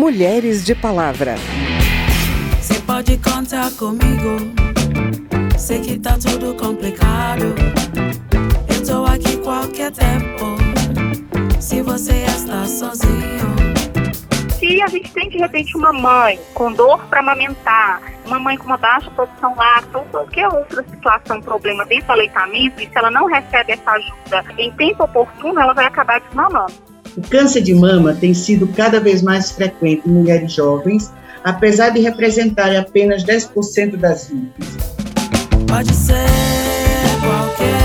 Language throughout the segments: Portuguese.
Mulheres de Palavra. Você pode contar comigo. Sei que tá tudo complicado. Eu tô aqui qualquer tempo. Se você está sozinho. Se a gente tem de repente uma mãe com dor para amamentar, uma mãe com uma baixa produção láctea ou qualquer outra situação, problema dentro do aleitamento, e se ela não recebe essa ajuda em tempo oportuno, ela vai acabar desmamando. O câncer de mama tem sido cada vez mais frequente em mulheres jovens, apesar de representarem apenas 10% das vítimas. Pode ser qualquer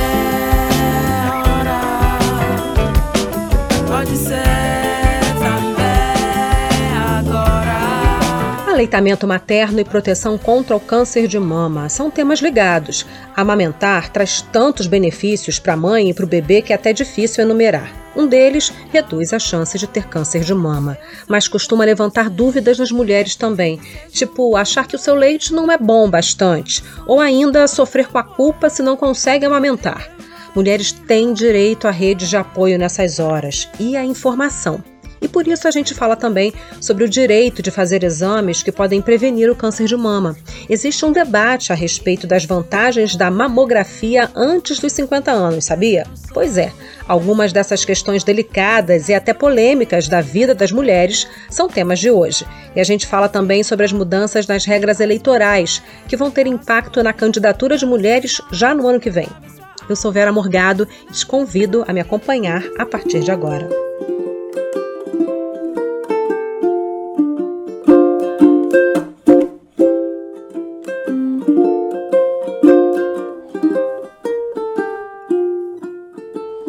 Aleitamento materno e proteção contra o câncer de mama são temas ligados. Amamentar traz tantos benefícios para a mãe e para o bebê que é até difícil enumerar. Um deles reduz a chance de ter câncer de mama, mas costuma levantar dúvidas nas mulheres também, tipo achar que o seu leite não é bom bastante, ou ainda sofrer com a culpa se não consegue amamentar. Mulheres têm direito à rede de apoio nessas horas e à informação. E por isso a gente fala também sobre o direito de fazer exames que podem prevenir o câncer de mama. Existe um debate a respeito das vantagens da mamografia antes dos 50 anos, sabia? Pois é, algumas dessas questões delicadas e até polêmicas da vida das mulheres são temas de hoje. E a gente fala também sobre as mudanças nas regras eleitorais, que vão ter impacto na candidatura de mulheres já no ano que vem. Eu sou Vera Morgado e te convido a me acompanhar a partir de agora.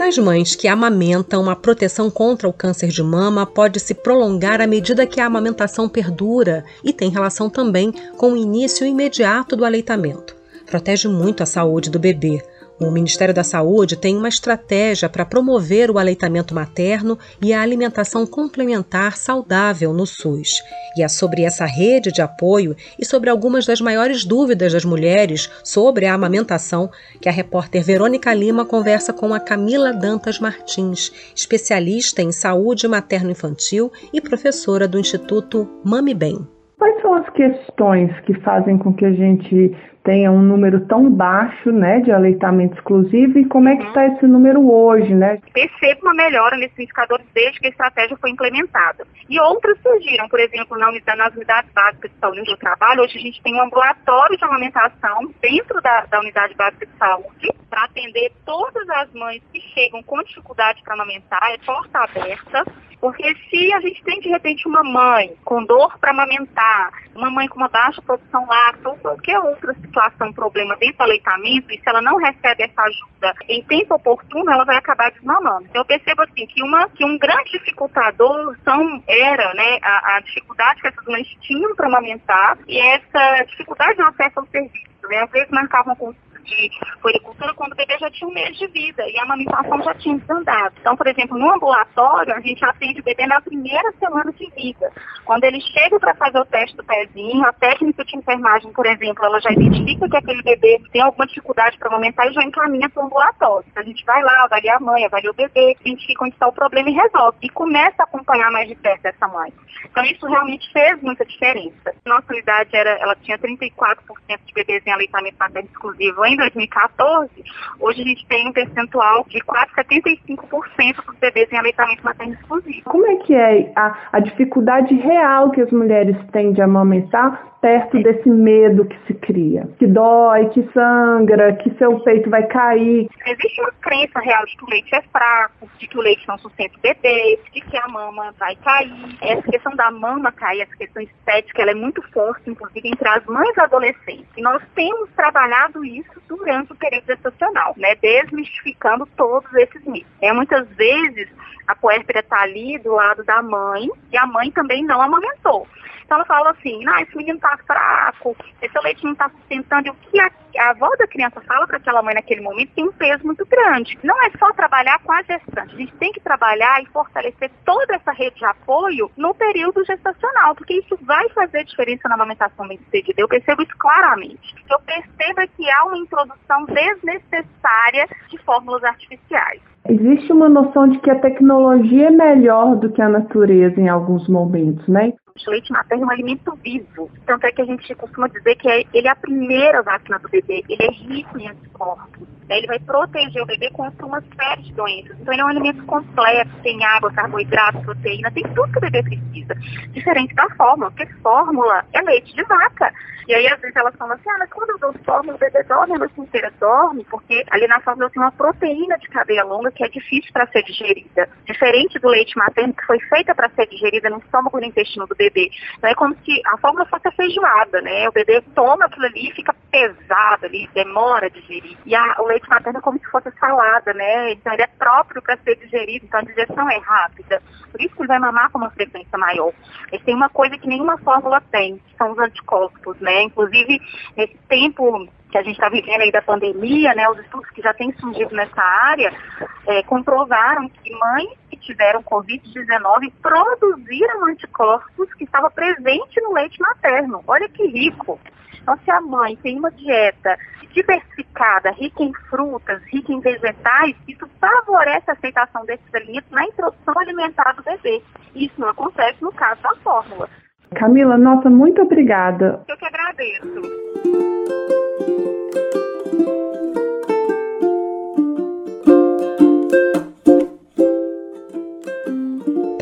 Nas mães que amamentam, a proteção contra o câncer de mama pode se prolongar à medida que a amamentação perdura e tem relação também com o início imediato do aleitamento. Protege muito a saúde do bebê. O Ministério da Saúde tem uma estratégia para promover o aleitamento materno e a alimentação complementar saudável no SUS. E é sobre essa rede de apoio e sobre algumas das maiores dúvidas das mulheres sobre a amamentação que a repórter Verônica Lima conversa com a Camila Dantas Martins, especialista em saúde materno-infantil e professora do Instituto Mami Bem. Quais são as questões que fazem com que a gente tenha um número tão baixo, né, de aleitamento exclusivo e como é que está esse número hoje, né? Percebo uma melhora nesses indicadores desde que a estratégia foi implementada. E outras surgiram, por exemplo, na unidade, nas unidades básicas de saúde eu trabalho, hoje a gente tem um ambulatório de amamentação dentro da, da unidade básica de saúde para atender todas as mães que chegam com dificuldade para amamentar, é porta aberta. Porque se a gente tem de repente uma mãe com dor para amamentar, uma mãe com uma baixa produção láctea ou qualquer outra situação, problema dentro do aleitamento, e se ela não recebe essa ajuda em tempo oportuno, ela vai acabar desmamando. Então, eu percebo assim que, uma, que um grande dificultador são, era né, a, a dificuldade que essas mães tinham para amamentar e essa dificuldade de acesso ao serviço. Né? Às vezes marcavam com de puericultura quando o bebê já tinha um mês de vida e a amamentação já tinha desandado. Então, por exemplo, no ambulatório, a gente atende o bebê na primeira semana de vida. Quando ele chega para fazer o teste do pezinho, a técnica de enfermagem, por exemplo, ela já identifica que aquele bebê tem alguma dificuldade para amamentar e já encaminha para o ambulatório. Então, a gente vai lá, avalia a mãe, avalia o bebê, identifica onde está o problema e resolve. E começa a acompanhar mais de perto essa mãe. Então, isso realmente fez muita diferença. Nossa unidade era, ela tinha 34% de bebês em aleitamento materno exclusivo em 2014, hoje a gente tem um percentual de quase 75% dos bebês em aleitamento materno exclusivo. Como é que é a, a dificuldade real que as mulheres têm de amamentar perto desse medo que se cria? Que dói, que sangra, que seu peito vai cair. Existe uma crença real de que o leite é fraco, de que o leite não sustenta o bebê, de que a mama vai cair. Essa questão da mama cair, essa questão estética, ela é muito forte, inclusive entre as mães adolescentes. E nós temos trabalhado isso durante o período gestacional, né? Desmistificando todos esses mitos. É, muitas vezes a puérpera está ali do lado da mãe e a mãe também não amamentou. Então ela fala assim, ah, esse menino tá fraco, esse leite não tá sustentando. E o que a, a avó da criança fala para aquela mãe naquele momento tem um peso muito grande. Não é só trabalhar com a gestante, a gente tem que trabalhar e fortalecer toda essa rede de apoio no período gestacional, porque isso vai fazer diferença na amamentação bem sucedida. Eu percebo isso claramente. Eu percebo é que há uma introdução desnecessária de fórmulas artificiais. Existe uma noção de que a tecnologia é melhor do que a natureza em alguns momentos, né? O leite materno é um alimento vivo. Tanto é que a gente costuma dizer que é, ele é a primeira vacina do bebê. Ele é rico em anticorpos. Né? Ele vai proteger o bebê contra uma série de doenças. Então, ele é um alimento completo. Tem água, carboidrato, proteína, tem tudo que o bebê precisa. Diferente da fórmula, porque fórmula é leite de vaca. E aí, às vezes, elas falam assim, ah, mas quando eu dou fórmula, o bebê dorme, a noite inteira dorme, porque ali na fórmula tem uma proteína de cadeia longa que é difícil para ser digerida. Diferente do leite materno, que foi feita para ser digerida no estômago e no intestino do bebê. Então, é como se a fórmula fosse a feijoada, né? O bebê toma aquilo ali fica pesado ali, demora a digerir. E a, o leite materno é como se fosse salada, né? Então, ele é próprio para ser digerido, então a digestão é rápida. Por isso que ele vai mamar com uma frequência maior. Ele tem uma coisa que nenhuma fórmula tem, que são os anticorpos, né? Inclusive, nesse tempo que a gente está vivendo aí da pandemia, né, os estudos que já têm surgido nessa área é, comprovaram que mães que tiveram Covid-19 produziram anticorpos que estavam presentes no leite materno. Olha que rico. Então, se a mãe tem uma dieta diversificada, rica em frutas, rica em vegetais, isso favorece a aceitação desses alimentos na introdução alimentar do bebê. Isso não acontece no caso da fórmula. Camila, nossa, muito obrigada. Eu que agradeço.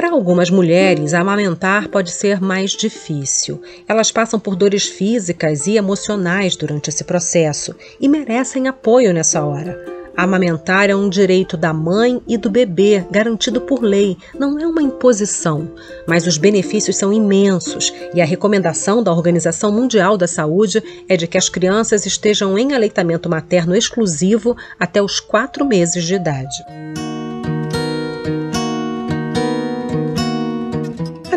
Para algumas mulheres, amamentar pode ser mais difícil. Elas passam por dores físicas e emocionais durante esse processo e merecem apoio nessa hora. Amamentar é um direito da mãe e do bebê, garantido por lei, não é uma imposição. Mas os benefícios são imensos e a recomendação da Organização Mundial da Saúde é de que as crianças estejam em aleitamento materno exclusivo até os quatro meses de idade.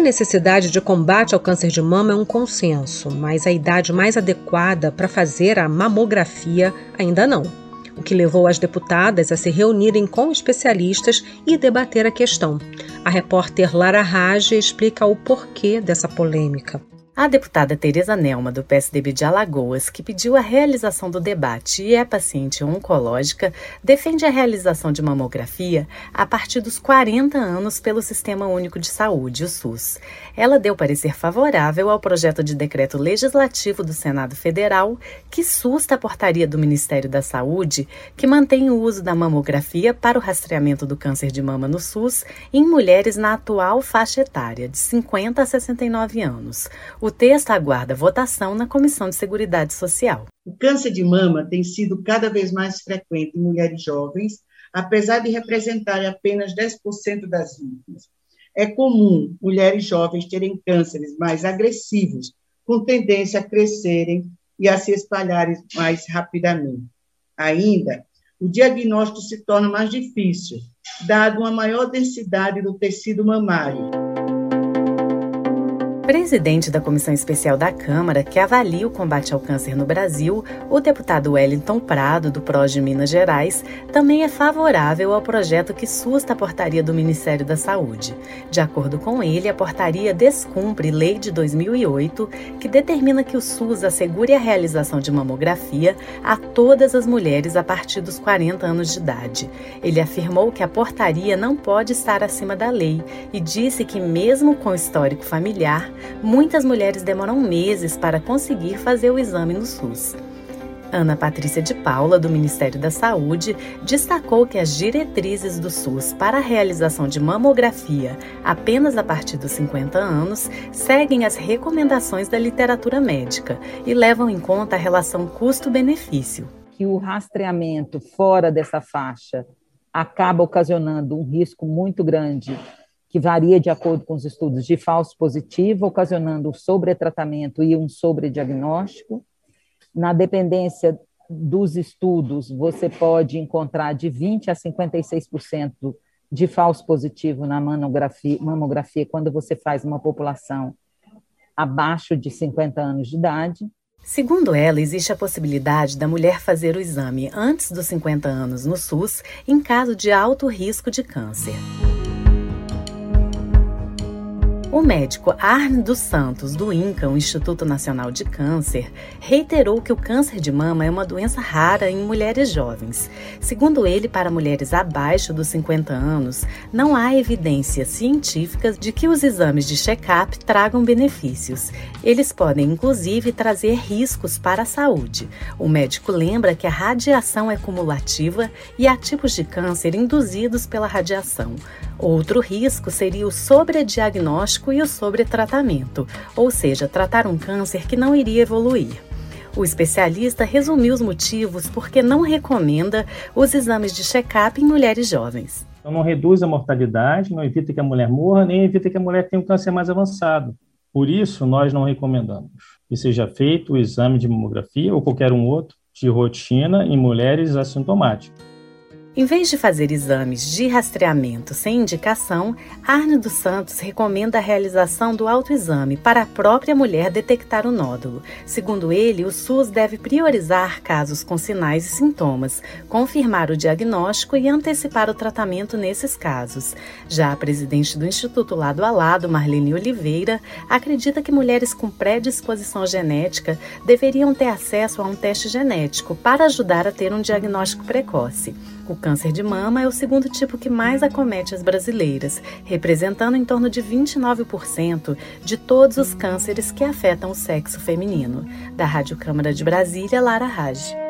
Necessidade de combate ao câncer de mama é um consenso, mas a idade mais adequada para fazer a mamografia ainda não o que levou as deputadas a se reunirem com especialistas e debater a questão. A repórter Lara Rage explica o porquê dessa polêmica. A deputada Tereza Nelma, do PSDB de Alagoas, que pediu a realização do debate e é paciente oncológica, defende a realização de mamografia a partir dos 40 anos pelo Sistema Único de Saúde, o SUS. Ela deu parecer favorável ao projeto de decreto legislativo do Senado Federal que susta a portaria do Ministério da Saúde, que mantém o uso da mamografia para o rastreamento do câncer de mama no SUS em mulheres na atual faixa etária, de 50 a 69 anos. Texto aguarda votação na Comissão de Seguridade Social. O câncer de mama tem sido cada vez mais frequente em mulheres jovens, apesar de representar apenas 10% das vítimas. É comum mulheres jovens terem cânceres mais agressivos, com tendência a crescerem e a se espalharem mais rapidamente. Ainda, o diagnóstico se torna mais difícil, dado uma maior densidade do tecido mamário Presidente da Comissão Especial da Câmara, que avalia o combate ao câncer no Brasil, o deputado Wellington Prado, do PROS de Minas Gerais, também é favorável ao projeto que susta a portaria do Ministério da Saúde. De acordo com ele, a portaria descumpre lei de 2008, que determina que o SUS assegure a realização de mamografia a todas as mulheres a partir dos 40 anos de idade. Ele afirmou que a portaria não pode estar acima da lei e disse que, mesmo com histórico familiar, muitas mulheres demoram meses para conseguir fazer o exame no SUS. Ana Patrícia de Paula, do Ministério da Saúde, destacou que as diretrizes do SUS para a realização de mamografia apenas a partir dos 50 anos seguem as recomendações da literatura médica e levam em conta a relação custo-benefício. Que o rastreamento fora dessa faixa acaba ocasionando um risco muito grande que varia de acordo com os estudos de falso positivo, ocasionando um sobretratamento e um sobrediagnóstico. Na dependência dos estudos, você pode encontrar de 20% a 56% de falso positivo na mamografia, mamografia quando você faz uma população abaixo de 50 anos de idade. Segundo ela, existe a possibilidade da mulher fazer o exame antes dos 50 anos no SUS em caso de alto risco de câncer. O médico Arne dos Santos, do INCA, o Instituto Nacional de Câncer, reiterou que o câncer de mama é uma doença rara em mulheres jovens. Segundo ele, para mulheres abaixo dos 50 anos, não há evidências científicas de que os exames de check-up tragam benefícios. Eles podem, inclusive, trazer riscos para a saúde. O médico lembra que a radiação é cumulativa e há tipos de câncer induzidos pela radiação. Outro risco seria o sobrediagnóstico e o sobretratamento, ou seja, tratar um câncer que não iria evoluir. O especialista resumiu os motivos porque não recomenda os exames de check-up em mulheres jovens. Então, não reduz a mortalidade, não evita que a mulher morra, nem evita que a mulher tenha um câncer mais avançado. Por isso, nós não recomendamos que seja feito o exame de mamografia ou qualquer um outro de rotina em mulheres assintomáticas. Em vez de fazer exames de rastreamento sem indicação, Arne dos Santos recomenda a realização do autoexame para a própria mulher detectar o nódulo. Segundo ele, o SUS deve priorizar casos com sinais e sintomas, confirmar o diagnóstico e antecipar o tratamento nesses casos. Já a presidente do Instituto Lado a Lado, Marlene Oliveira, acredita que mulheres com predisposição genética deveriam ter acesso a um teste genético para ajudar a ter um diagnóstico precoce. O câncer de mama é o segundo tipo que mais acomete as brasileiras, representando em torno de 29% de todos os cânceres que afetam o sexo feminino. Da Rádio Câmara de Brasília, Lara Raj.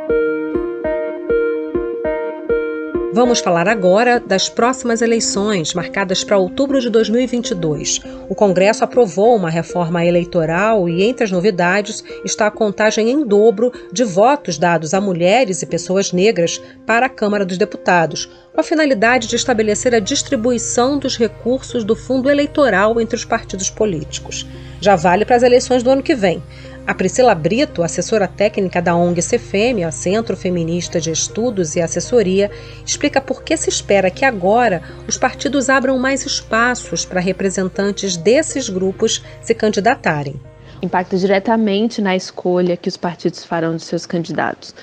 Vamos falar agora das próximas eleições, marcadas para outubro de 2022. O Congresso aprovou uma reforma eleitoral e, entre as novidades, está a contagem em dobro de votos dados a mulheres e pessoas negras para a Câmara dos Deputados, com a finalidade de estabelecer a distribuição dos recursos do fundo eleitoral entre os partidos políticos. Já vale para as eleições do ano que vem. A Priscila Brito, assessora técnica da ONG CFM, Centro Feminista de Estudos e Assessoria, explica por que se espera que agora os partidos abram mais espaços para representantes desses grupos se candidatarem impacta diretamente na escolha que os partidos farão de seus candidatos.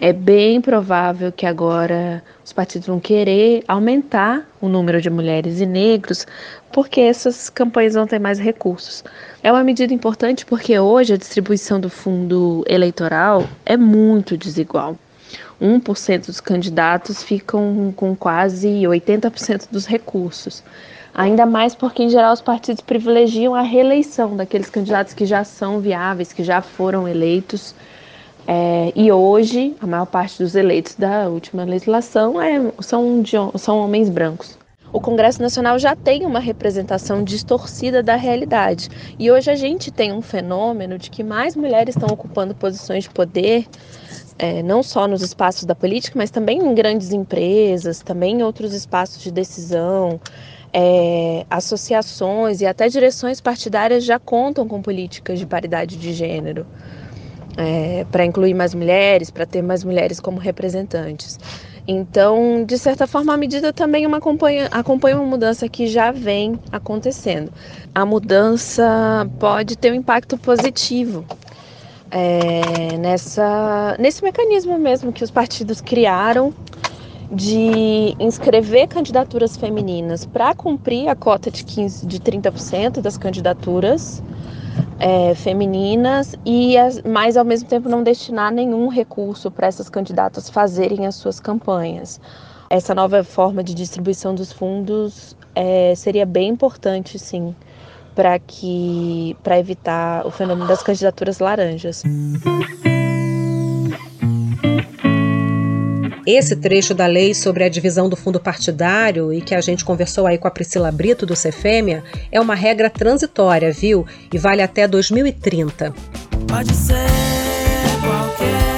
É bem provável que agora os partidos vão querer aumentar o número de mulheres e negros, porque essas campanhas vão ter mais recursos. É uma medida importante porque hoje a distribuição do fundo eleitoral é muito desigual. 1% dos candidatos ficam com quase 80% dos recursos. Ainda mais porque, em geral, os partidos privilegiam a reeleição daqueles candidatos que já são viáveis, que já foram eleitos. É, e hoje, a maior parte dos eleitos da última legislação é, são, de, são homens brancos. O Congresso Nacional já tem uma representação distorcida da realidade. E hoje a gente tem um fenômeno de que mais mulheres estão ocupando posições de poder, é, não só nos espaços da política, mas também em grandes empresas, também em outros espaços de decisão é, associações e até direções partidárias já contam com políticas de paridade de gênero, é, para incluir mais mulheres, para ter mais mulheres como representantes. Então, de certa forma, a medida também uma acompanha, acompanha uma mudança que já vem acontecendo. A mudança pode ter um impacto positivo é, nessa, nesse mecanismo mesmo que os partidos criaram de inscrever candidaturas femininas para cumprir a cota de, 15, de 30% das candidaturas é, femininas, e as, mas ao mesmo tempo não destinar nenhum recurso para essas candidatas fazerem as suas campanhas. Essa nova forma de distribuição dos fundos é, seria bem importante, sim, para que para evitar o fenômeno das candidaturas laranjas. Esse trecho da lei sobre a divisão do fundo partidário e que a gente conversou aí com a Priscila Brito do Cefêmia é uma regra transitória, viu? E vale até 2030. Pode ser qualquer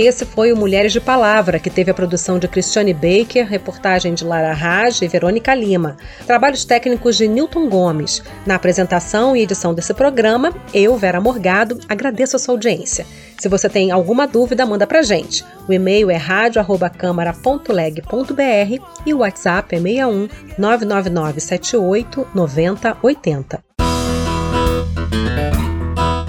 Esse foi o Mulheres de Palavra, que teve a produção de Cristiane Baker, reportagem de Lara Raj e Verônica Lima, trabalhos técnicos de Newton Gomes. Na apresentação e edição desse programa, eu, Vera Morgado, agradeço a sua audiência. Se você tem alguma dúvida, manda pra gente. O e-mail é radio@câmara.leg.br e o WhatsApp é 61 999 78 90 80.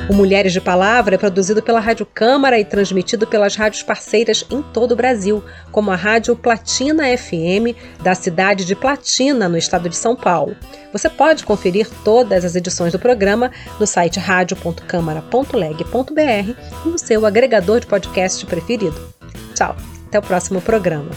O Mulheres de Palavra é produzido pela Rádio Câmara e transmitido pelas rádios parceiras em todo o Brasil, como a Rádio Platina FM, da cidade de Platina, no estado de São Paulo. Você pode conferir todas as edições do programa no site radio.câmara.leg.br e no seu agregador de podcast preferido. Tchau, até o próximo programa.